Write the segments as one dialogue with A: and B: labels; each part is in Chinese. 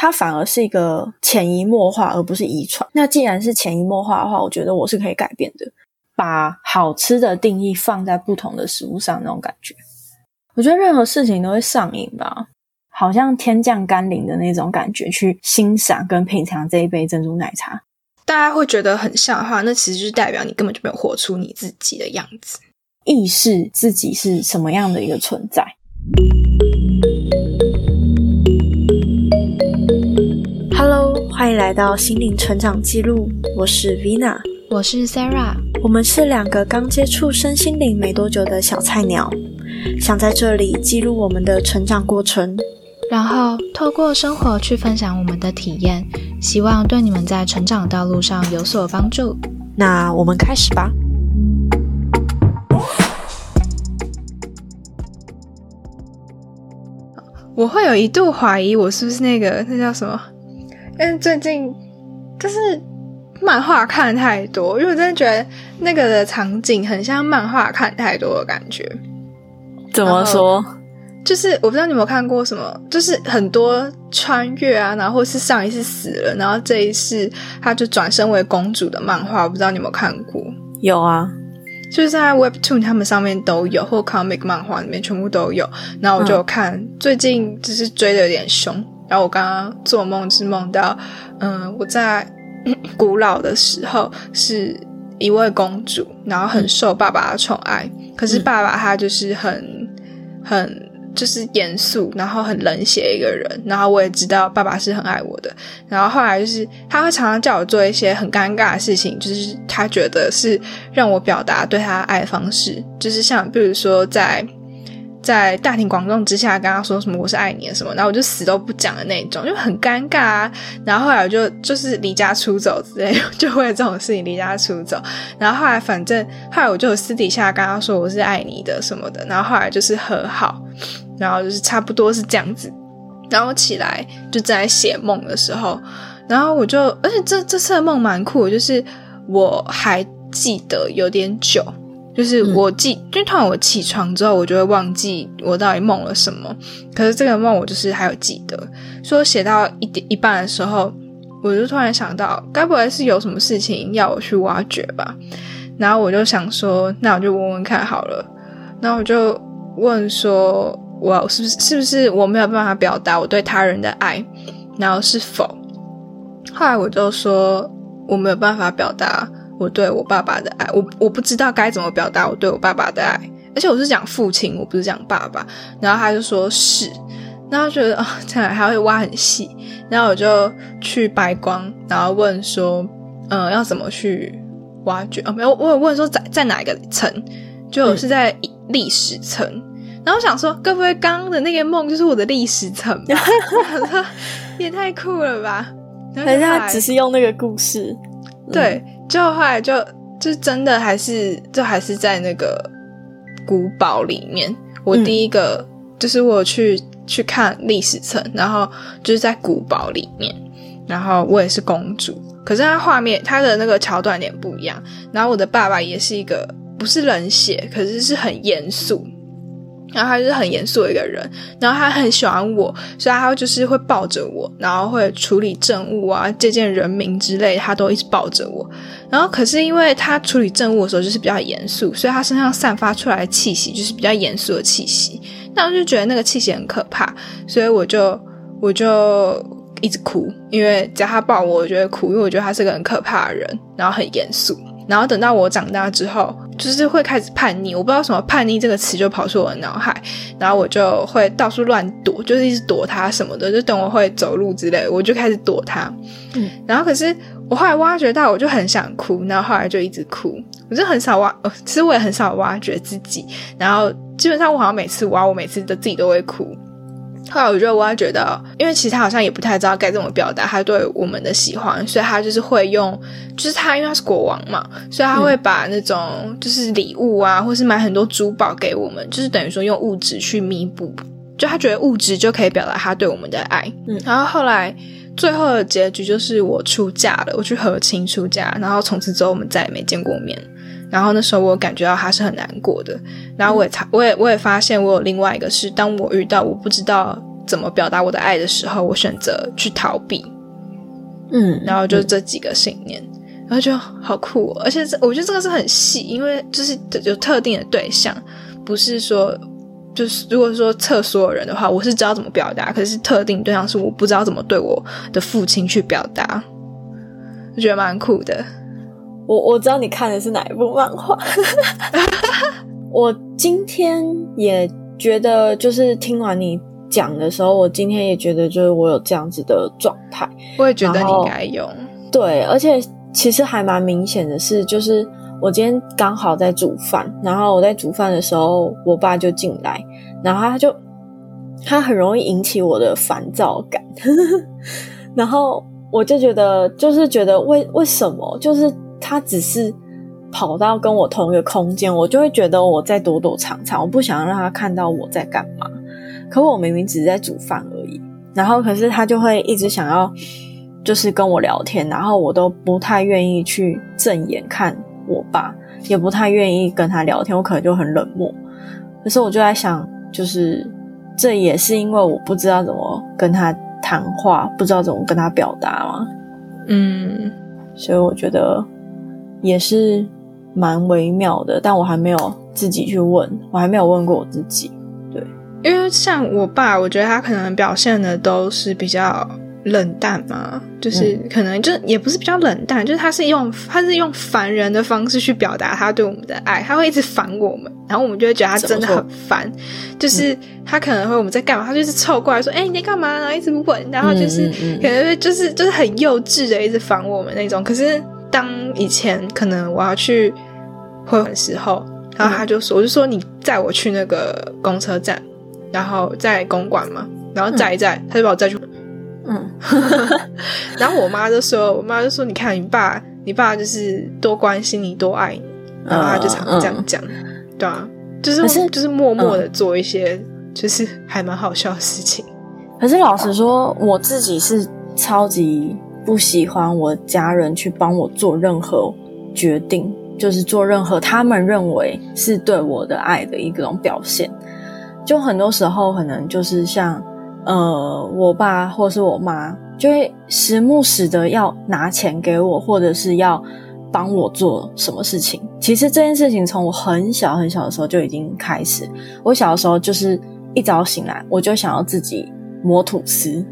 A: 它反而是一个潜移默化，而不是遗传。那既然是潜移默化的话，我觉得我是可以改变的。把好吃的定义放在不同的食物上，那种感觉，我觉得任何事情都会上瘾吧，好像天降甘霖的那种感觉，去欣赏跟品尝这一杯珍珠奶茶。
B: 大家会觉得很像的话，那其实就是代表你根本就没有活出你自己的样子，
A: 意识自己是什么样的一个存在。欢迎来到心灵成长记录，我是 Vina，
C: 我是 Sarah，
A: 我们是两个刚接触身心灵没多久的小菜鸟，想在这里记录我们的成长过程，
C: 然后透过生活去分享我们的体验，希望对你们在成长道路上有所帮助。
A: 那我们开始吧。
B: 我会有一度怀疑我是不是那个那叫什么？因为最近就是漫画看太多，因为我真的觉得那个的场景很像漫画看太多的感觉。
A: 怎么说？
B: 就是我不知道你有没有看过什么，就是很多穿越啊，然后是上一世死了，然后这一世他就转身为公主的漫画，我不知道你有没有看过？
A: 有啊。
B: 就是在 Webtoon 他们上面都有，或 Comic 漫画里面全部都有。然后我就看，最近就是追的有点凶。然后我刚刚做梦是梦到，嗯，我在 古老的时候是一位公主，然后很受爸爸的宠爱。可是爸爸他就是很很。就是严肃，然后很冷血一个人。然后我也知道爸爸是很爱我的。然后后来就是他会常常叫我做一些很尴尬的事情，就是他觉得是让我表达对他爱的方式。就是像比如说在在大庭广众之下跟他说什么我是爱你的什么，然后我就死都不讲的那种，就很尴尬啊。然后后来我就就是离家出走之类，就为了这种事情离家出走。然后后来反正后来我就私底下跟他说我是爱你的什么的。然后后来就是和好。然后就是差不多是这样子，然后起来就在写梦的时候，然后我就，而且这这次的梦蛮酷，就是我还记得有点久，就是我记，因为突然我起床之后，我就会忘记我到底梦了什么，可是这个梦我就是还有记得，说写到一点一半的时候，我就突然想到，该不会是有什么事情要我去挖掘吧？然后我就想说，那我就问问看好了，然后我就问说。我是不是是不是我没有办法表达我对他人的爱？然后是否？后来我就说我没有办法表达我对我爸爸的爱。我我不知道该怎么表达我对我爸爸的爱，而且我是讲父亲，我不是讲爸爸。然后他就说是，然后觉得啊，这样还会挖很细。然后我就去白光，然后问说，嗯，要怎么去挖掘？哦，没有，我有问说在在哪一个层？就是在历史层。然后我想说，会不会刚刚的那个梦就是我的历史层？也太酷了吧！
A: 还是他只是用那个故事？
B: 对，就后来就就真的还是就还是在那个古堡里面。我第一个就是我去去看历史层，然后就是在古堡里面，然后我也是公主，可是它画面它的那个桥段点不一样。然后我的爸爸也是一个不是冷血，可是是很严肃。然后他就是很严肃的一个人，然后他很喜欢我，所以他就是会抱着我，然后会处理政务啊、接见人民之类，他都一直抱着我。然后可是因为他处理政务的时候就是比较严肃，所以他身上散发出来的气息就是比较严肃的气息。那我就觉得那个气息很可怕，所以我就我就一直哭，因为只要他抱我，我觉得哭，因为我觉得他是个很可怕的人，然后很严肃。然后等到我长大之后，就是会开始叛逆。我不知道什么“叛逆”这个词就跑出我的脑海，然后我就会到处乱躲，就是一直躲他什么的。就等我会走路之类，我就开始躲他。嗯，然后可是我后来挖掘到，我就很想哭，然后后来就一直哭。我就很少挖，呃，其实我也很少挖掘自己。然后基本上我好像每次挖，我每次的自己都会哭。后来我就挖觉得，因为其实他好像也不太知道该怎么表达他对我们的喜欢，所以他就是会用，就是他因为他是国王嘛，所以他会把那种就是礼物啊，或是买很多珠宝给我们，就是等于说用物质去弥补，就他觉得物质就可以表达他对我们的爱。嗯，然后后来最后的结局就是我出嫁了，我去和亲出嫁，然后从此之后我们再也没见过面。然后那时候我感觉到他是很难过的，然后我也才我也我也发现我有另外一个是，当我遇到我不知道怎么表达我的爱的时候，我选择去逃避。
A: 嗯，
B: 然后就这几个信念，然后就好酷，哦而且这我觉得这个是很细，因为就是有特定的对象，不是说就是如果说测所有人的话，我是知道怎么表达，可是特定对象是我不知道怎么对我的父亲去表达，我觉得蛮酷的。
A: 我我知道你看的是哪一部漫画，我今天也觉得，就是听完你讲的时候，我今天也觉得，就是我有这样子的状态。
B: 我也觉得你应该有。
A: 对，而且其实还蛮明显的是，就是我今天刚好在煮饭，然后我在煮饭的时候，我爸就进来，然后他就他很容易引起我的烦躁感，然后我就觉得，就是觉得为为什么，就是他只是跑到跟我同一个空间，我就会觉得我在躲躲藏藏，我不想让他看到我在干嘛。可我明明只是在煮饭而已，然后可是他就会一直想要。就是跟我聊天，然后我都不太愿意去正眼看我爸，也不太愿意跟他聊天，我可能就很冷漠。可是我就在想，就是这也是因为我不知道怎么跟他谈话，不知道怎么跟他表达嘛。
B: 嗯，
A: 所以我觉得也是蛮微妙的，但我还没有自己去问，我还没有问过我自己。对，
B: 因为像我爸，我觉得他可能表现的都是比较。冷淡嘛，就是可能就也不是比较冷淡，就是他是用他是用烦人的方式去表达他对我们的爱，他会一直烦我们，然后我们就会觉得他真的很烦。就是他可能会我们在干嘛，他就是凑过来说：“哎，你在干嘛？”然后一直问，然后就是可能就是就是很幼稚的一直烦我们那种。可是当以前可能我要去会的时候，然后他就说：“我就说你载我去那个公车站，然后在公馆嘛，然后载一载，他就把我载去。”嗯，然后我妈就说：“我妈就说，你看你爸，你爸就是多关心你，多爱你。”然后他就常这样讲，对啊，就是就是默默的做一些，就是还蛮好笑的事情。
A: 可是老实说，我自己是超级不喜欢我家人去帮我做任何决定，就是做任何他们认为是对我的爱的一种表现。就很多时候，可能就是像。呃，我爸或是我妈就会时不时的要拿钱给我，或者是要帮我做什么事情。其实这件事情从我很小很小的时候就已经开始。我小的时候就是一早醒来，我就想要自己磨吐司。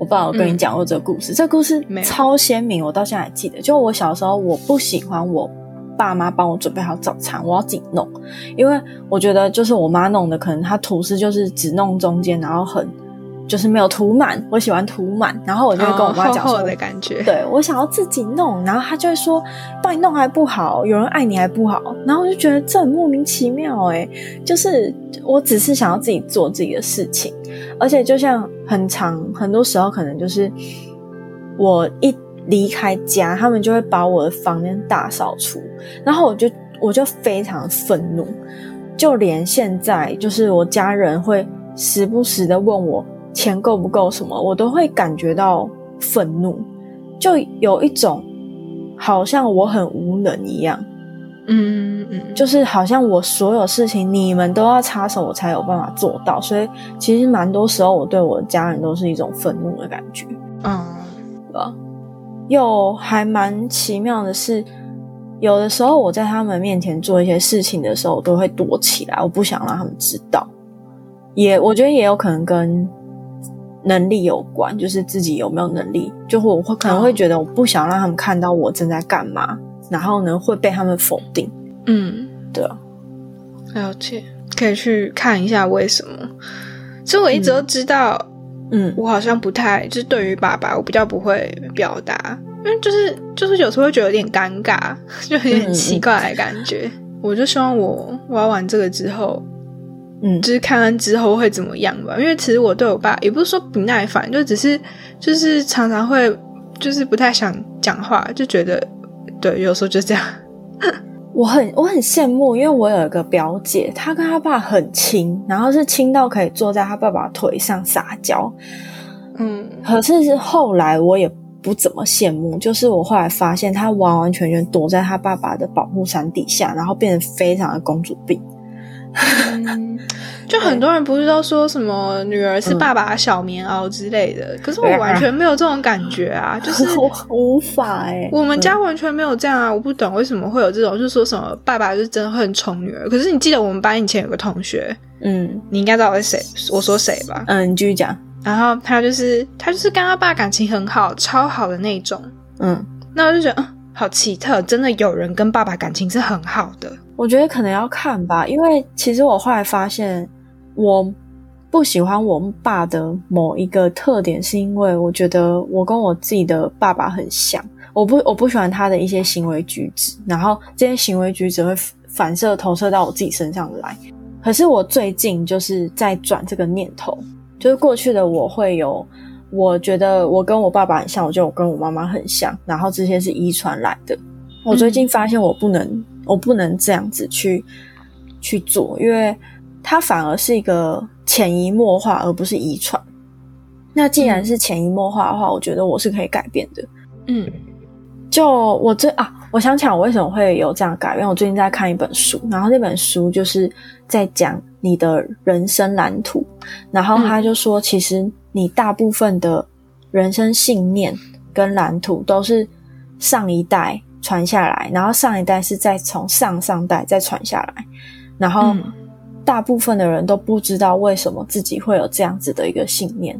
A: 我爸我跟你讲过这个故事，这个故事超鲜明，我到现在还记得。就我小时候，我不喜欢我爸妈帮我准备好早餐，我要自己弄，因为我觉得就是我妈弄的，可能她吐司就是只弄中间，然后很。就是没有涂满，我喜欢涂满，然后我就会跟我妈讲说
B: 的感觉，
A: 对我想要自己弄，然后她就会说帮你弄还不好，有人爱你还不好，然后我就觉得这很莫名其妙哎，就是我只是想要自己做自己的事情，而且就像很长很多时候可能就是我一离开家，他们就会把我的房间大扫除，然后我就我就非常愤怒，就连现在就是我家人会时不时的问我。钱够不够？什么我都会感觉到愤怒，就有一种好像我很无能一样。
B: 嗯嗯，
A: 就是好像我所有事情你们都要插手，我才有办法做到。所以其实蛮多时候，我对我的家人都是一种愤怒的感觉。
B: 嗯，
A: 对吧？又还蛮奇妙的是，有的时候我在他们面前做一些事情的时候，我都会躲起来，我不想让他们知道。也我觉得也有可能跟。能力有关，就是自己有没有能力，就会我会可能会觉得我不想让他们看到我正在干嘛，然后呢会被他们否定。
B: 嗯，
A: 对啊，
B: 了解，可以去看一下为什么。其实我一直都知道，
A: 嗯，
B: 我好像不太就是对于爸爸，我比较不会表达，因为就是就是有时候会觉得有点尴尬，就有点奇怪的感觉。我就希望我玩完这个之后。
A: 嗯，
B: 就是看完之后会怎么样吧？因为其实我对我爸也不是说不耐烦，就只是就是常常会就是不太想讲话，就觉得对，有时候就这样。
A: 我很我很羡慕，因为我有一个表姐，她跟她爸很亲，然后是亲到可以坐在她爸爸腿上撒娇。
B: 嗯，
A: 可是是后来我也不怎么羡慕，就是我后来发现她完完全全躲在她爸爸的保护伞底下，然后变得非常的公主病。
B: 就很多人不是都说什么女儿是爸爸的小棉袄之类的，可是我完全没有这种感觉啊，就是
A: 无法哎，
B: 我们家完全没有这样啊，我不懂为什么会有这种，就是说什么爸爸就是真的会很宠女儿，可是你记得我们班以前有个同学，嗯，你应该知道是谁，我说谁吧，
A: 嗯，你继续讲，
B: 然后他就是他就是跟他爸感情很好，超好的那种，嗯，那我就觉得好奇特，真的有人跟爸爸感情是很好的。
A: 我觉得可能要看吧，因为其实我后来发现，我不喜欢我爸的某一个特点，是因为我觉得我跟我自己的爸爸很像。我不我不喜欢他的一些行为举止，然后这些行为举止会反射投射到我自己身上来。可是我最近就是在转这个念头，就是过去的我会有，我觉得我跟我爸爸很像，我觉得我跟我妈妈很像，然后这些是遗传来的。我最近发现我不能。我不能这样子去去做，因为它反而是一个潜移默化，而不是遗传。那既然是潜移默化的话，我觉得我是可以改变的。嗯，就我这啊，我想起来我为什么会有这样改变。我最近在看一本书，然后那本书就是在讲你的人生蓝图，然后他就说，其实你大部分的人生信念跟蓝图都是上一代。传下来，然后上一代是再从上上代再传下来，然后大部分的人都不知道为什么自己会有这样子的一个信念，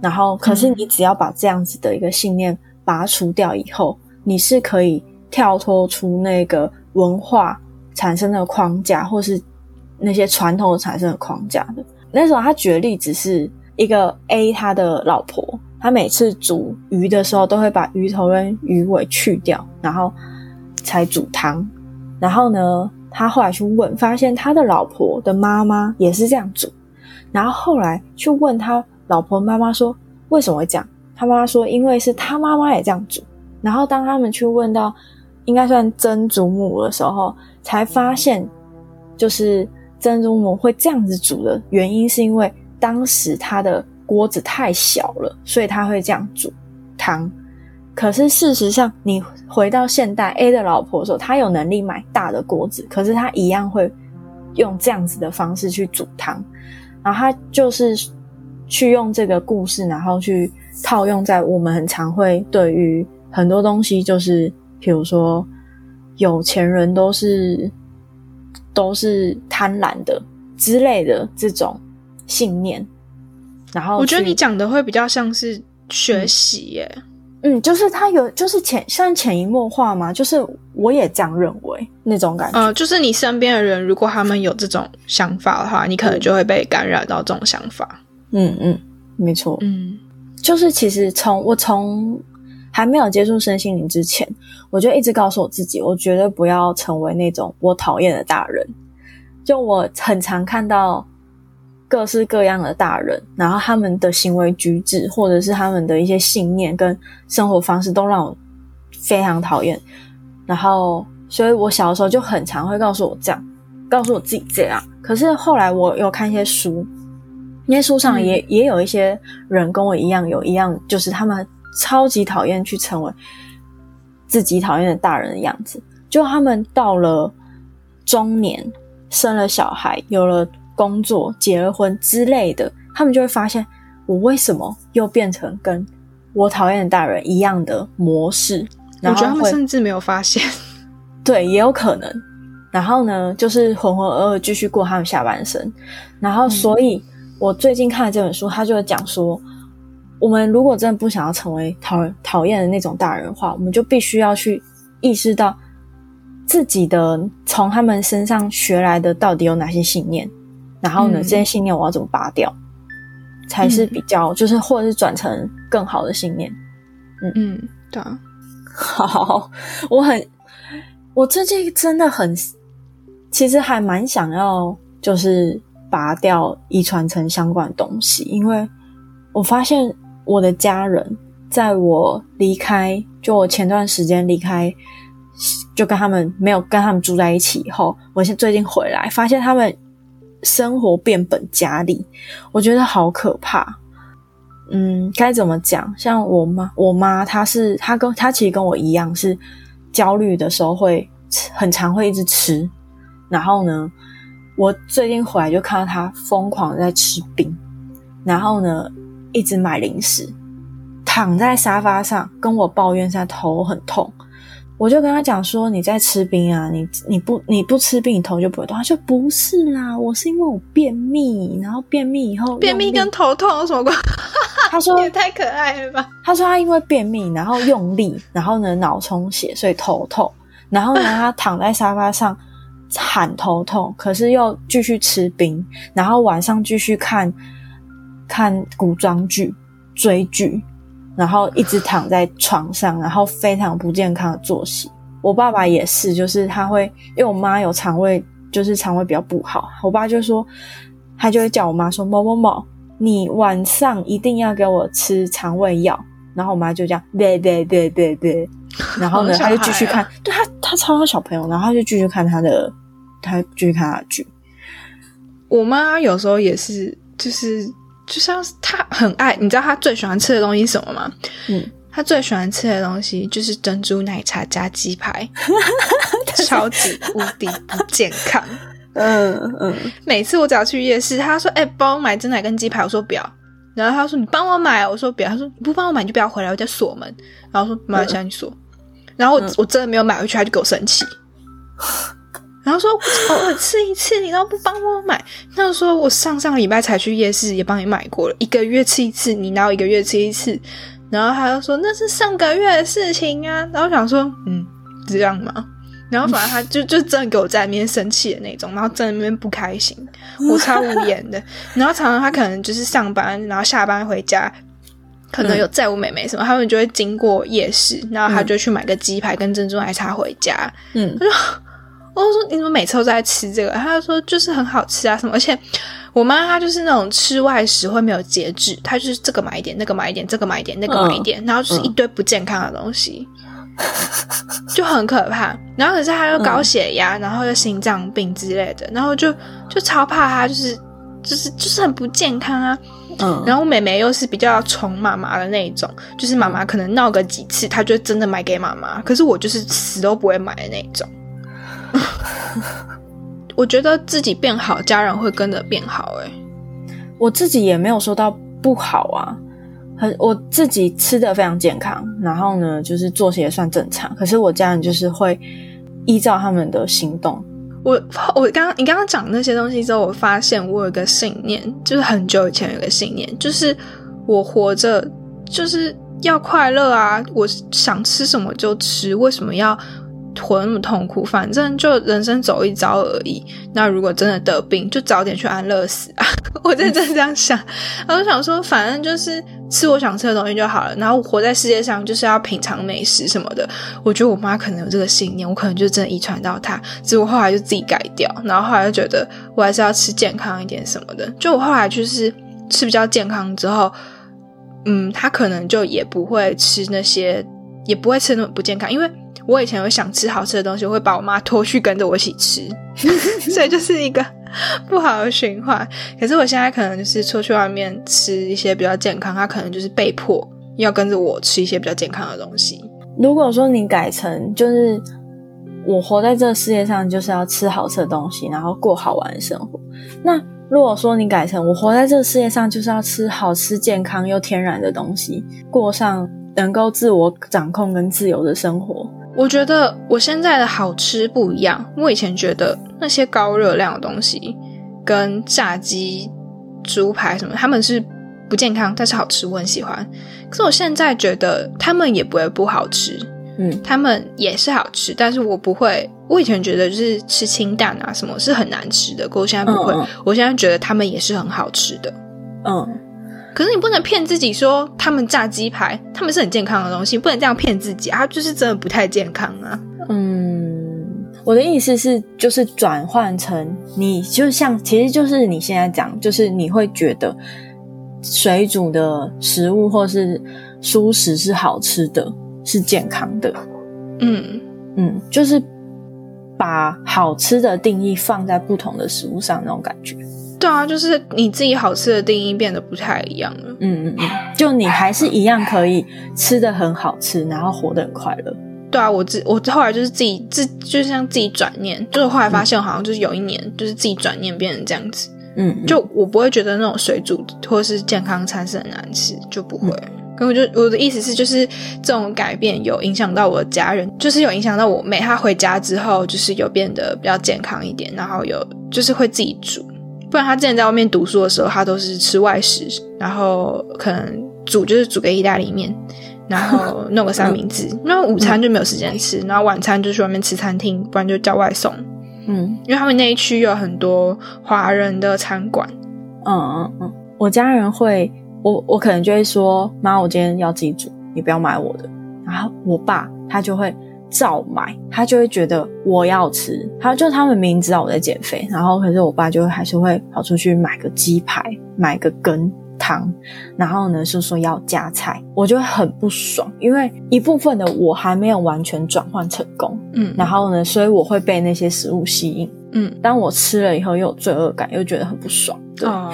A: 然后可是你只要把这样子的一个信念拔除掉以后，你是可以跳脱出那个文化产生的框架，或是那些传统产生的框架的。那时候他举的例子是一个 A 他的老婆。他每次煮鱼的时候，都会把鱼头跟鱼尾去掉，然后才煮汤。然后呢，他后来去问，发现他的老婆的妈妈也是这样煮。然后后来去问他老婆妈妈说，为什么会这样？他妈妈说，因为是他妈妈也这样煮。然后当他们去问到应该算曾祖母的时候，才发现就是曾祖母会这样子煮的原因，是因为当时他的。锅子太小了，所以他会这样煮汤。可是事实上，你回到现代 A 的老婆说，他有能力买大的锅子，可是他一样会用这样子的方式去煮汤。然后他就是去用这个故事，然后去套用在我们很常会对于很多东西，就是比如说有钱人都是都是贪婪的之类的这种信念。然后
B: 我觉得你讲的会比较像是学习耶，
A: 嗯，就是他有就是潜像潜移默化嘛，就是我也这样认为那种感觉，
B: 呃，就是你身边的人如果他们有这种想法的话，你可能就会被感染到这种想法，
A: 嗯嗯，没错，嗯，就是其实从我从还没有接触身心灵之前，我就一直告诉我自己，我绝对不要成为那种我讨厌的大人，就我很常看到。各式各样的大人，然后他们的行为举止，或者是他们的一些信念跟生活方式，都让我非常讨厌。然后，所以我小的时候就很常会告诉我这样，告诉我自己这样。可是后来我有看一些书，那些书上也也有一些人跟我一样，有一样就是他们超级讨厌去成为自己讨厌的大人的样子。就他们到了中年，生了小孩，有了。工作、结了婚之类的，他们就会发现我为什么又变成跟我讨厌的大人一样的模式。
B: 我觉得他们甚至没有发现，
A: 对，也有可能。然后呢，就是浑浑噩噩继续过他们下半生。然后，所以我最近看了这本书，他就讲说，我们如果真的不想要成为讨讨厌的那种大人的话，我们就必须要去意识到自己的从他们身上学来的到底有哪些信念。然后呢？这些信念我要怎么拔掉，才是比较就是，或者是转成更好的信念？
B: 嗯嗯，对啊。
A: 好，我很，我最近真的很，其实还蛮想要，就是拔掉遗传层相关的东西，因为我发现我的家人在我离开，就我前段时间离开，就跟他们没有跟他们住在一起以后，我现最近回来，发现他们。生活变本加厉，我觉得好可怕。嗯，该怎么讲？像我妈，我妈她是她跟她其实跟我一样，是焦虑的时候会很常会一直吃。然后呢，我最近回来就看到他疯狂在吃冰，然后呢一直买零食，躺在沙发上跟我抱怨，现在头很痛。我就跟他讲说：“你在吃冰啊？你你不你不吃冰，你头就不会痛。”他说：“不是啦，我是因为我便秘，然后便秘以后
B: 便秘跟头痛有什么关？”
A: 他说：“
B: 也太可爱了吧！”
A: 他说：“他因为便秘，然后用力，然后呢脑充血，所以头痛。然后呢，他躺在沙发上喊头痛，可是又继续吃冰，然后晚上继续看看古装剧、追剧。”然后一直躺在床上，然后非常不健康的作息。我爸爸也是，就是他会，因为我妈有肠胃，就是肠胃比较不好。我爸就说，他就会叫我妈说：“某某某，你晚上一定要给我吃肠胃药。”然后我妈就这样，对对对对对。然后呢，他就继续看，对他他超好小朋友，然后他就继续看他的，他继续看他的剧。
B: 我妈有时候也是，就是。就像是他很爱，你知道他最喜欢吃的东西是什么吗？
A: 嗯，
B: 他最喜欢吃的东西就是珍珠奶茶加鸡排，超级无敌不健康。
A: 嗯嗯，
B: 每次我只要去夜市，他说：“哎，帮我买珍奶跟鸡排。”我说：“不要。”然后他说：“你帮我买。”我说：“不要。”他说：“你不帮我买，你就不要回来，我在锁门。”然后说：“妈，现在你锁。”然后我我真的没有买回去，他就给我生气。然后说偶尔吃一次，你都不帮我买。那说我上上礼拜才去夜市，也帮你买过了。一个月吃一次，你哪有一个月吃一次？然后他就说那是上个月的事情啊。然后想说，嗯，这样吗？然后反正他就就真的给我在那边生气的那种，然后在那边不开心，我超无言的。然后常常他可能就是上班，然后下班回家，可能有载我妹妹什么，他们就会经过夜市，然后他就去买个鸡排跟珍珠奶茶回家。
A: 嗯，
B: 他说。我说你怎么每次都在吃这个？他就说就是很好吃啊什么，而且我妈她就是那种吃外食会没有节制，她就是这个买一点，那个买一点，这个买一点，那个买一点，然后就是一堆不健康的东西，就很可怕。然后可是她又高血压，然后又心脏病之类的，然后就就超怕她就是就是就是很不健康啊。
A: 嗯，
B: 然后妹妹又是比较宠妈妈的那一种，就是妈妈可能闹个几次，她就真的买给妈妈。可是我就是死都不会买的那种。我觉得自己变好，家人会跟着变好。哎，
A: 我自己也没有说到不好啊，很我自己吃的非常健康，然后呢，就是作息也算正常。可是我家人就是会依照他们的行动。
B: 我我刚刚你刚刚讲那些东西之后，我发现我有个信念，就是很久以前有个信念，就是我活着就是要快乐啊！我想吃什么就吃，为什么要？活那么痛苦，反正就人生走一遭而已。那如果真的得病，就早点去安乐死啊！我真的这样想，我就想说，反正就是吃我想吃的东西就好了。然后活在世界上就是要品尝美食什么的。我觉得我妈可能有这个信念，我可能就真的遗传到她。结果后来就自己改掉，然后后来就觉得我还是要吃健康一点什么的。就我后来就是吃比较健康之后，嗯，她可能就也不会吃那些，也不会吃那么不健康，因为。我以前有想吃好吃的东西，我会把我妈拖去跟着我一起吃，所以就是一个不好的循环。可是我现在可能就是出去外面吃一些比较健康，她可能就是被迫要跟着我吃一些比较健康的东西。
A: 如果说你改成就是我活在这个世界上就是要吃好吃的东西，然后过好玩的生活，那如果说你改成我活在这个世界上就是要吃好吃、健康又天然的东西，过上能够自我掌控跟自由的生活。
B: 我觉得我现在的好吃不一样。我以前觉得那些高热量的东西，跟炸鸡、猪排什么，他们是不健康，但是好吃，我很喜欢。可是我现在觉得他们也不会不好吃，
A: 嗯，
B: 他们也是好吃，但是我不会。我以前觉得就是吃清淡啊什么是很难吃的，可我现在不会。我现在觉得他们也是很好吃的，
A: 嗯。
B: 可是你不能骗自己说他们炸鸡排，他们是很健康的东西，不能这样骗自己啊！就是真的不太健康啊。
A: 嗯，我的意思是，就是转换成你，就像其实就是你现在讲，就是你会觉得水煮的食物或是蔬食是好吃的，是健康的。
B: 嗯
A: 嗯，就是把好吃的定义放在不同的食物上那种感觉。
B: 对啊，就是你自己好吃的定义变得不太一样了。
A: 嗯嗯嗯，就你还是一样可以吃的很好吃，然后活得很快乐。
B: 对啊，我自我后来就是自己自就像自己转念，就是后来发现好像就是有一年就是自己转念变成这样子，
A: 嗯，
B: 就我不会觉得那种水煮或是健康餐是很难吃，就不会。可我就我的意思是，就是这种改变有影响到我的家人，就是有影响到我妹，她回家之后就是有变得比较健康一点，然后有就是会自己煮，不然他之前在外面读书的时候，他都是吃外食，然后可能煮就是煮个意大利面，然后弄个三明治，那午餐就没有时间吃，然后晚餐就去外面吃餐厅，不然就叫外送。
A: 嗯
B: 因为他们那一区有很多华人的餐馆，
A: 嗯嗯嗯，我家人会，我我可能就会说，妈，我今天要自己煮，你不要买我的。然后我爸他就会照买，他就会觉得我要吃，他就他们明明知道我在减肥，然后可是我爸就会还是会跑出去买个鸡排，买个羹汤，然后呢是说要加菜，我就会很不爽，因为一部分的我还没有完全转换成功，
B: 嗯，
A: 然后呢，所以我会被那些食物吸引。
B: 嗯，
A: 当我吃了以后，又有罪恶感，又觉得很不爽。对，
B: 哦，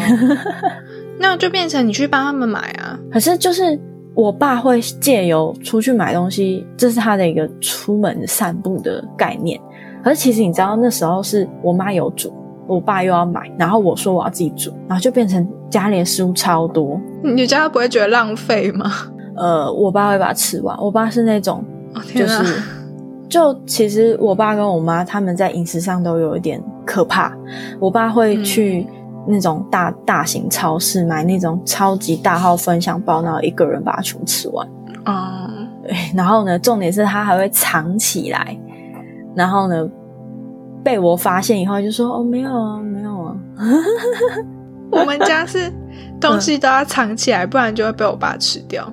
B: 那就变成你去帮他们买啊，
A: 可是就是我爸会借由出去买东西，这是他的一个出门散步的概念。可是其实你知道，那时候是我妈有煮，我爸又要买，然后我说我要自己煮，然后就变成家里的食物超多。
B: 你家不会觉得浪费吗？
A: 呃，我爸会把它吃完。我爸是那种
B: 哦
A: 就是，就其实我爸跟我妈他们在饮食上都有一点可怕。我爸会去那种大、大型超市买那种超级大号分享包，然后一个人把它全部吃完。
B: 啊，
A: 对，然后呢，重点是他还会藏起来，然后呢，被我发现以后就说：“哦，没有啊，没有啊。
B: 我们家是东西都要藏起来，不然就会被我爸吃掉。”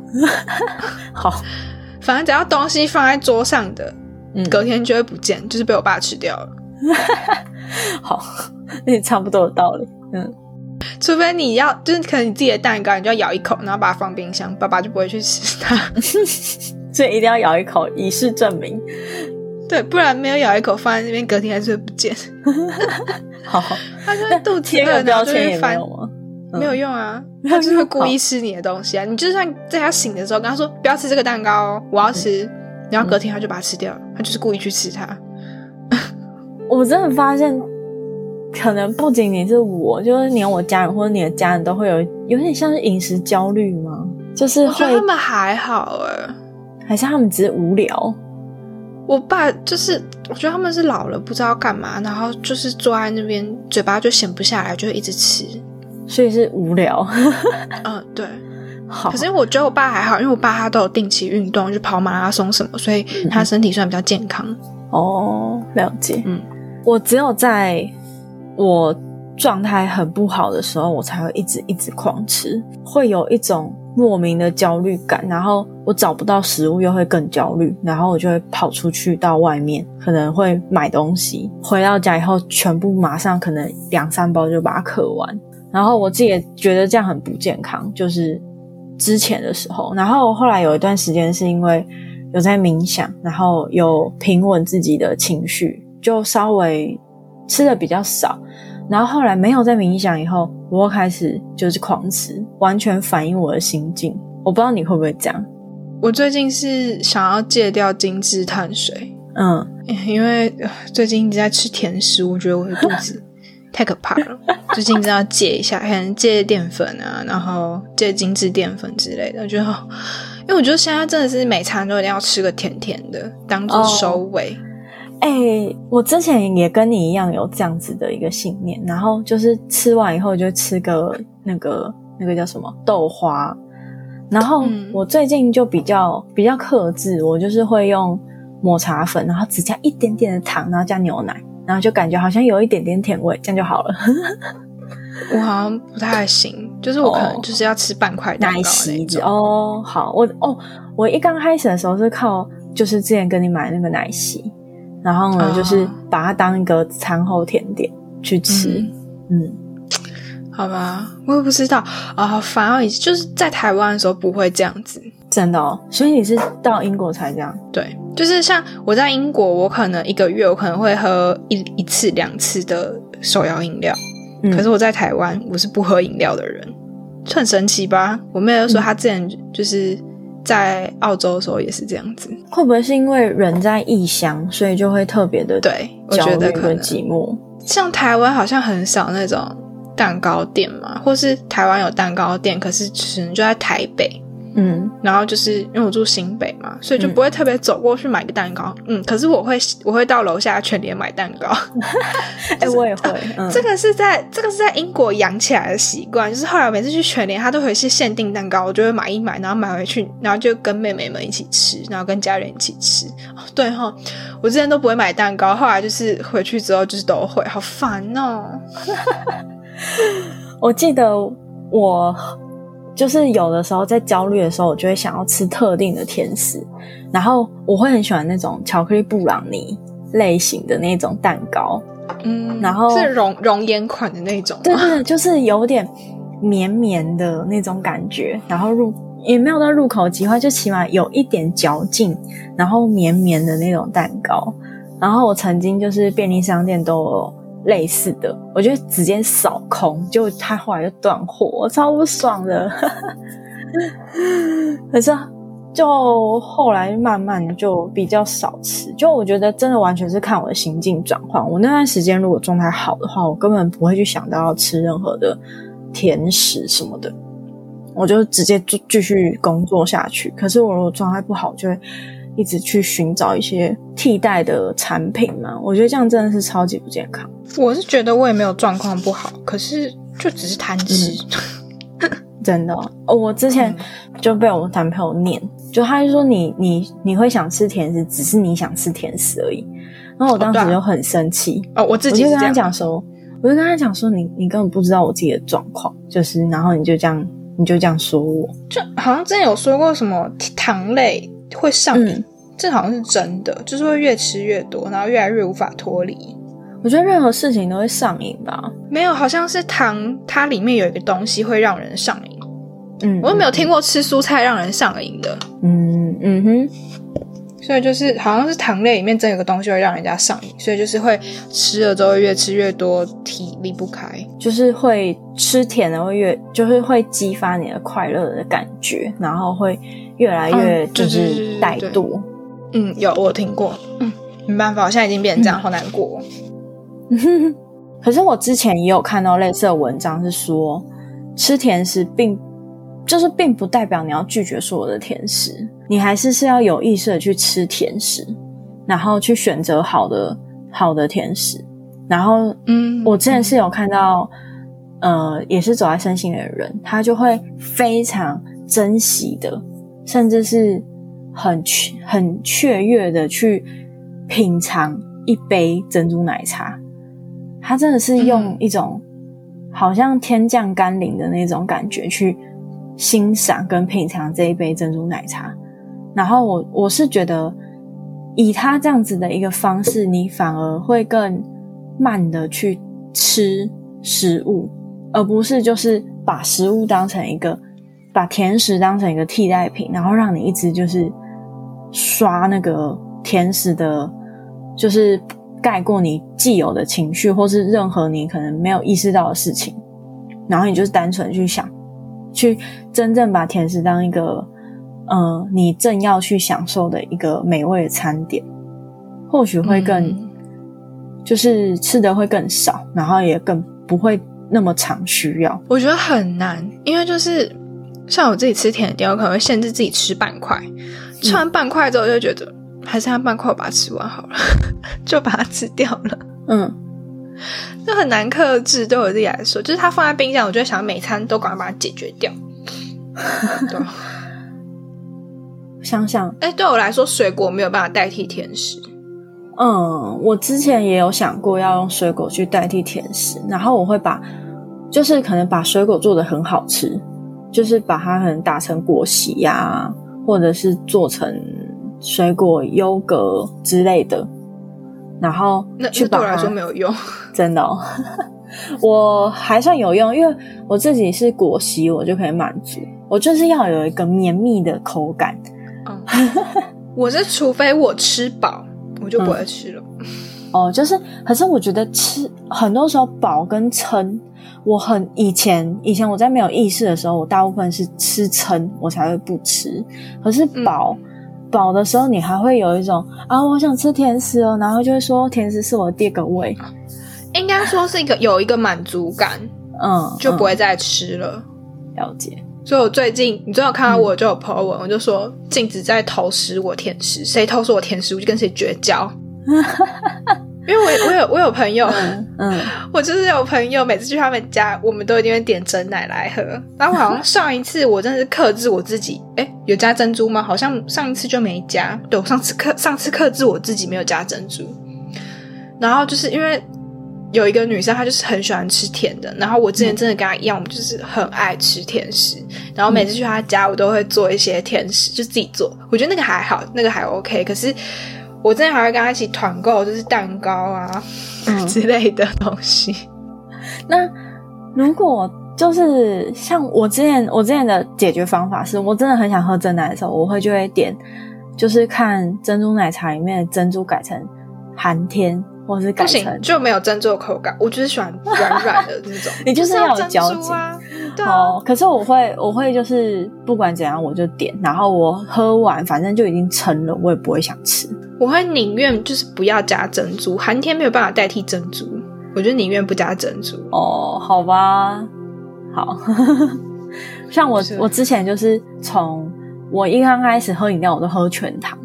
A: 好，
B: 反正只要东西放在桌上的，
A: 嗯，
B: 隔天就会不见，就是被我爸吃掉了。
A: 好，那差不多的道理。嗯，
B: 除非你要，就是可能你自己的蛋糕，你就要咬一口，然后把它放冰箱，爸爸就不会去吃它。
A: 所以一定要咬一口，以示证明。
B: 对，不然没有咬一口放在那边，隔天还是会不见。
A: 好，
B: 他就会肚子
A: 贴
B: 饿，
A: 个标签
B: 然后就会翻
A: 也没有吗？嗯
B: 没有用啊，他就是会故意吃你的东西啊。你就算在他醒的时候跟他说不要吃这个蛋糕哦，我要吃，然后隔天他就把它吃掉了，他就是故意去吃它。
A: 我真的发现，可能不仅仅是我，就是连我家人或者你的家人都会有有点像是饮食焦虑吗？就是会
B: 我觉得他们还好哎，
A: 还是他们只是无聊？
B: 我爸就是，我觉得他们是老了不知道干嘛，然后就是坐在那边，嘴巴就闲不下来，就会一直吃。
A: 所以是无聊。
B: 嗯，对。
A: 好，
B: 可是我觉得我爸还好，因为我爸他都有定期运动，就跑马拉松什么，所以他身体算比较健康。
A: 哦，了解。
B: 嗯，
A: 我只有在我状态很不好的时候，我才会一直一直狂吃，会有一种莫名的焦虑感，然后我找不到食物又会更焦虑，然后我就会跑出去到外面，可能会买东西，回到家以后全部马上可能两三包就把它嗑完，然后我自己也觉得这样很不健康，就是之前的时候，然后后来有一段时间是因为有在冥想，然后有平稳自己的情绪，就稍微吃的比较少。然后后来没有在冥想以后，我又开始就是狂吃，完全反映我的心境。我不知道你会不会这样？
B: 我最近是想要戒掉精致碳水，
A: 嗯，
B: 因为呃最近一直在吃甜食，我觉得我的肚子 太可怕了。最近真的要戒一下，可能戒淀粉啊，然后戒精致淀粉之类的。我觉得，因为我觉得现在真的是每餐都一定要吃个甜甜的，当做收尾。
A: 哎、我之前也跟你一样有这样子的一个信念，然后就是吃完以后就吃个那个那个叫什么豆花，然后
B: 嗯
A: 我最近就比较比较克制，我就是会用抹茶粉，然后只加一点点的糖，然后加牛奶，然后就感觉好像有一点点甜味，这样就好了。
B: 我好像不太行，就是我可能
A: 哦
B: 就是要吃半块蛋糕
A: 奶
B: 那
A: 昔子
B: 种。
A: 哦，好，我哦，我一刚开始的时候是靠就是之前跟你买那个奶昔，然后呢、
B: 哦
A: 就是把它当一个餐后甜点去吃，
B: 嗯。
A: 嗯。
B: 好吧，我也不知道。啊、反而就是在台湾的时候不会这样子。
A: 真的哦，所以你是到英国才这样？
B: 对，就是像我在英国，我可能一个月我可能会喝一一次两次的手摇饮料，
A: 嗯。
B: 可是我在台湾我是不喝饮料的人，就很神奇吧？我妹就说她之前就是在澳洲的时候也是这样子。
A: 会不会是因为人在异乡，所以就会特别的
B: 对，我
A: 焦
B: 觉得可能
A: 寂寞？
B: 像台湾好像很少那种蛋糕店嘛，或是台湾有蛋糕店，可是只能就在台北。
A: 嗯，
B: 然后就是因为我住新北嘛，所以就不会特别走过去买个蛋糕。嗯，可是我会我会到楼下全联买蛋糕。
A: 哎、我也会，嗯，
B: 这个是在这个是在英国养起来的习惯，就是后来每次去全联，他都会是限定蛋糕，我就会买一买，然后买回去，然后就跟妹妹们一起吃，然后跟家人一起吃。哦、对哈，我之前都不会买蛋糕，后来就是回去之后就是都会，好烦哦。
A: 我记得我就是有的时候在焦虑的时候，我就会想要吃特定的甜食，然后我会很喜欢那种巧克力布朗尼类型的那种蛋糕，
B: 嗯，
A: 然后
B: 是熔熔岩款的那种，
A: 对对，就是有点绵绵的那种感觉，然后入也没有到入口即化，就起码有一点嚼劲，然后绵绵的那种蛋糕。然后我曾经就是便利商店都有类似的，我就直接扫空，就他后来就断货，我超不爽的。可是就后来慢慢就比较少吃，就我觉得真的完全是看我的心境转换。我那段时间如果状态好的话，我根本不会去想到要吃任何的甜食什么的，我就直接继继续工作下去。可是我如果状态不好，就会一直去寻找一些替代的产品嘛。我觉得这样真的是超级不健康。
B: 我是觉得我也没有状况不好，可是就只是贪吃。
A: 真的哦，我之前就被我男朋友念，就他就说你你你会想吃甜食，只是你想吃甜食而已。然后我当时就很生气，
B: 哦，我自己
A: 我就跟他讲说，我就跟他讲说，你你根本不知道我自己的状况，就是然后你就这样你就这样说我，
B: 就好像之前有说过什么糖类会上瘾，
A: 嗯
B: 这好像是真的，就是会越吃越多，然后越来越无法脱离。
A: 我觉得任何事情都会上瘾吧。
B: 没有，好像是糖，它里面有一个东西会让人上瘾。
A: 嗯，
B: 我又没有听过吃蔬菜让人上瘾的，
A: 嗯嗯哼，
B: 所以就是好像是糖类里面真有个东西会让人家上瘾，所以就是会吃了之后越吃越多，体离不开。
A: 就是会吃甜的会越，就是会激发你的快乐的感觉，然后会越来越就是怠惰。
B: 嗯，有我听过，嗯，没办法，我现在已经变成这样，好难过。
A: 可是我之前也有看到类似的文章，是说吃甜食并就是并不代表你要拒绝所有的甜食，你还是是要有意识的去吃甜食，然后去选择好的好的甜食。然后
B: 嗯，
A: 我之前是有看到，呃，也是走在身心的人，他就会非常珍惜的，甚至是很雀很雀跃的去品尝一杯珍珠奶茶。他真的是用
B: 嗯
A: 一种好像天降甘霖的那种感觉去欣赏跟品尝这一杯珍珠奶茶。然后我我是觉得，以他这样子的一个方式，你反而会更慢的去吃食物，而不是就是把食物当成一个把甜食当成一个替代品，然后让你一直就是刷那个甜食的，就是盖过你既有的情绪，或是任何你可能没有意识到的事情，然后你就是单纯去想，去真正把甜食当一个，呃，你正要去享受的一个美味的餐点，或许会更。
B: 嗯
A: 就是吃的会更少，然后也更不会那么常需要。
B: 我觉得很难，因为就是像我自己吃甜的店，我可能会限制自己吃半块，吃完半块之后就觉得、还剩下半块，我把它吃完好了，就把它吃掉了，
A: 嗯，
B: 就很难克制。对我自己来说，就是它放在冰箱，我就想每餐都赶快把它解决掉。对，
A: 想想，
B: 哎，对我来说，水果没有办法代替甜食。
A: 嗯，我之前也有想过要用水果去代替甜食，然后我会把，就是可能把水果做的很好吃，就是把它可能打成果昔呀、或者是做成水果优格之类的，然后
B: 那
A: 去
B: 那对我来说没有用。
A: 真的、哦，我还算有用，因为我自己是果昔，我就可以满足。我就是要有一个绵密的口感。
B: 嗯，我是除非我吃饱，我就不会吃了。
A: 哦，就是，可是我觉得吃很多时候饱跟撑我很以前以前我在没有意识的时候，我大部分是吃撑我才会不吃，可是饱饱的时候，你还会有一种啊，我想吃甜食哦，然后就会说甜食是我的第二个胃，
B: 应该说是一个有一个满足感，
A: 嗯，
B: 就不会再吃了。
A: 了解。
B: 所以我最近，你最后看到我就有 po 文，我就说禁止在偷食我甜食，谁偷食我甜食，我就跟谁绝交。因为我我有我有朋友，
A: 嗯，
B: 我就是有朋友，每次去他们家，我们都一定会点真奶来喝。然后好像上一次我真的是克制我自己，哎，有加珍珠吗？好像上一次就没加。对我上次克上次克制我自己没有加珍珠。然后就是因为有一个女生，她就是很喜欢吃甜的。然后我之前真的跟她一样，我们就是很爱吃甜食。然后每次去她家，我都会做一些甜食，就自己做。我觉得那个还好，那个还 OK。可是。我之前还会跟他一起团购，就是蛋糕啊 之类的东西。
A: 那如果就是像我之前，我之前的解决方法是，我真的很想喝真奶的时候，我会就会点，就是看珍珠奶茶里面的珍珠改成寒天，或是改成
B: 就没有珍珠的口感。我就是喜欢软软的那种，
A: 你就是
B: 要
A: 有嚼劲
B: 啊。
A: 哦，可是我会，我会就是不管怎样，我就点，然后我喝完，反正就已经撑了，我也不会想吃。
B: 我会宁愿就是不要加珍珠，寒天没有办法代替珍珠，我就宁愿不加珍珠。
A: 哦，好吧，好。像我，我之前就是从我一刚开始喝饮料，我都喝全糖，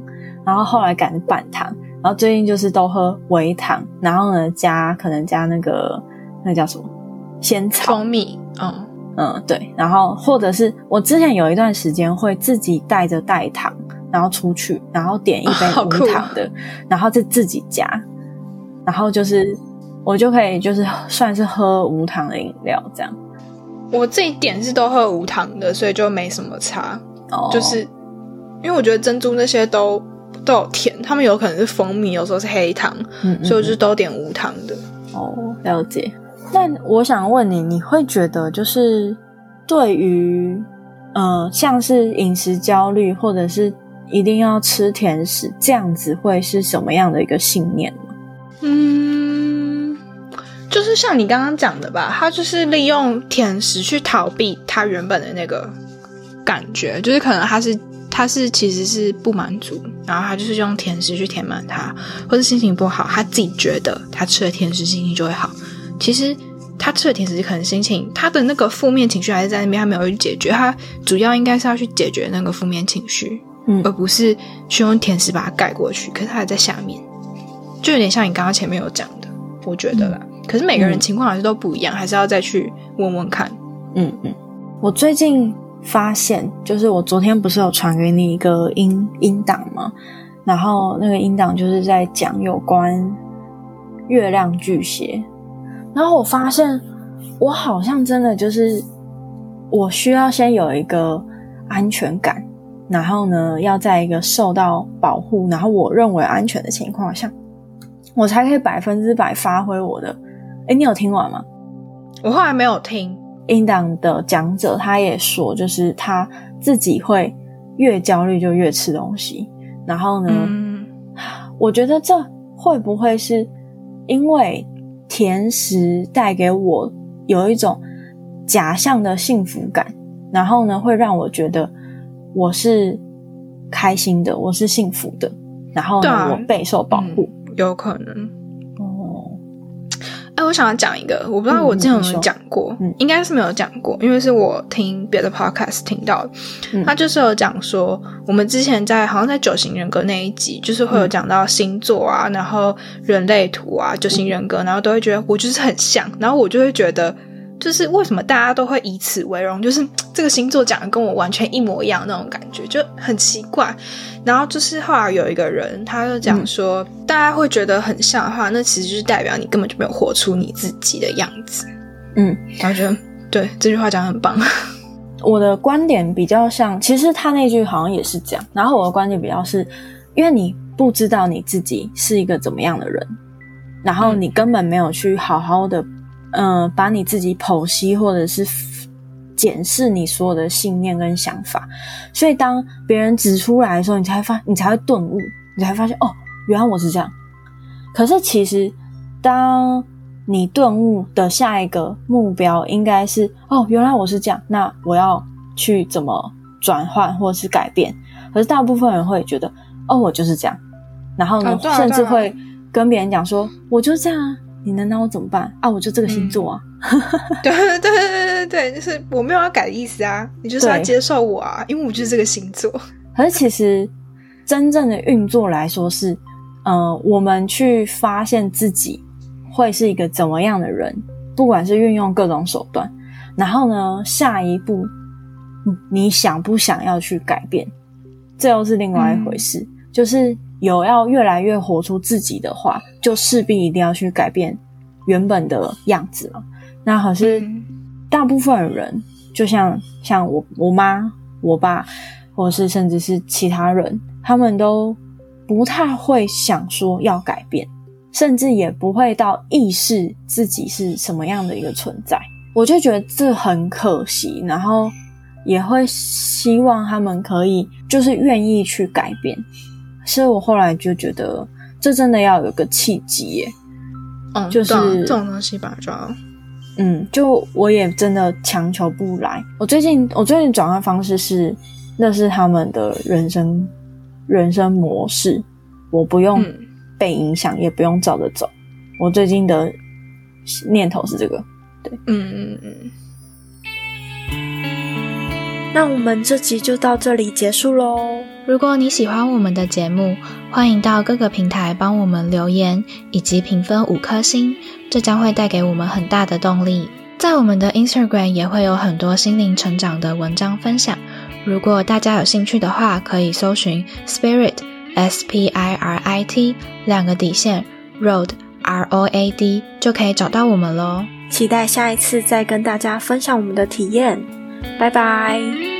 A: 然后后来改成半糖，然后最近就是都喝微糖，然后呢加可能加那个那叫什么仙草
B: 蜂蜜，嗯
A: 嗯对，然后或者是我之前有一段时间会自己带着代糖。然后出去，然后点一杯 无糖的，然后再自己加，然后就是我就可以就是算是喝无糖的饮料这样。
B: 我自己点是都喝无糖的，所以就没什么差。
A: 哦，
B: 就是因为我觉得珍珠那些都都有甜，他们有可能是蜂蜜，有时候是黑糖，所以我就都点无糖的。
A: 哦，了解。那我想问你，你会觉得就是对于呃像是饮食焦虑或者是一定要吃甜食，这样子会是什么样的一个信念呢？
B: 嗯，就是像你刚刚讲的吧，他就是利用甜食去逃避他原本的那个感觉，就是可能他是他是其实是不满足，然后他就是用甜食去填满他，或者心情不好，他自己觉得他吃了甜食心情就会好，其实他吃了甜食可能心情他的那个负面情绪还是在那边，他没有去解决，他主要应该是要去解决那个负面情绪。而不是去用甜食把它盖过去，可是它还在下面，就有点像你刚刚前面有讲的，我觉得啦。可是每个人情况还是都不一样，还是要再去问问看。
A: 嗯嗯，我最近发现，就是我昨天不是有传给你一个音音档吗？然后那个音档就是在讲有关月亮巨蟹，然后我发现我好像真的就是我需要先有一个安全感。然后呢，要在一个受到保护，然后我认为安全的情况下，我才可以百分之百发挥我的。哎，你有听完吗？
B: 我后来没有听。
A: 英党的讲者他也说，就是他自己会越焦虑就越吃东西。然后呢，我觉得这会不会是因为甜食带给我有一种假象的幸福感？然后呢，会让我觉得。我是开心的，我是幸福的，然后呢，我备受保护，
B: 有可能哦。哎，我想要讲一个，我不知道我之前有没有讲过，应该是没有讲过，因为是我听别的 podcast 听到的。他就是有讲说，我们之前在好像在九型人格那一集，就是会有讲到星座啊，然后人类图啊，九型人格，然后都会觉得我就是很像，然后我就会觉得。就是为什么大家都会以此为荣？就是 这个星座讲的跟我完全一模一样那种感觉，就很奇怪。然后就是后来有一个人，他就讲说，大家会觉得很像的话，那其实就是代表你根本就没有活出你自己的样子。
A: 嗯，
B: 然后觉得对这句话讲很棒。
A: 我的观点比较像，其实他那句好像也是这样。然后我的观点比较是，因为你不知道你自己是一个怎么样的人，然后你根本没有去好好的。嗯，把你自己剖析，或者是检视你所有的信念跟想法，所以当别人指出来的时候，你才发，你才会顿悟，你才发现哦，原来我是这样。可是其实，当你顿悟的下一个目标应该是哦，原来我是这样，那我要去怎么转换或者是改变？可是大部分人会觉得哦，我就是这样，然后呢，甚至会跟别人讲说，我就这样啊，你能拿我怎么办啊？我就这个星座啊。
B: 对对对对对对，就是我没有要改的意思啊，你就是要接受我啊，因为我就是这个星座。
A: 可是其实真正的运作来说是，呃，我们去发现自己会是一个怎么样的人，不管是运用各种手段，然后呢，下一步你想不想要去改变，这又是另外一回事。就是有要越来越活出自己的话，就势必一定要去改变原本的样子了。那可是大部分人，就像像我我妈、我爸，或者是甚至是其他人，他们都不太会想说要改变，甚至也不会到意识自己是什么样的一个存在。我就觉得这很可惜，然后也会希望他们可以就是愿意去改变。所以我后来就觉得，这真的要有个契机耶。
B: 嗯，
A: 就是
B: 这种东西吧，就要。
A: 嗯，就我也真的强求不来。我最近我最近转换方式是，那是他们的人生人生模式，我不用被影响，也不用照着走。我最近的念头是这个，对，
B: 嗯嗯嗯。
C: 那我们这集就到这里结束喽。如果你喜欢我们的节目，欢迎到各个平台帮我们留言以及评分五颗星，这将会带给我们很大的动力。在我们的 Instagram 也会有很多心灵成长的文章分享。如果大家有兴趣的话，可以搜寻 Spirit S P I R I T 两个底线 Road R O A D 就可以找到我们喽。期待下一次再跟大家分享我们的体验。拜拜。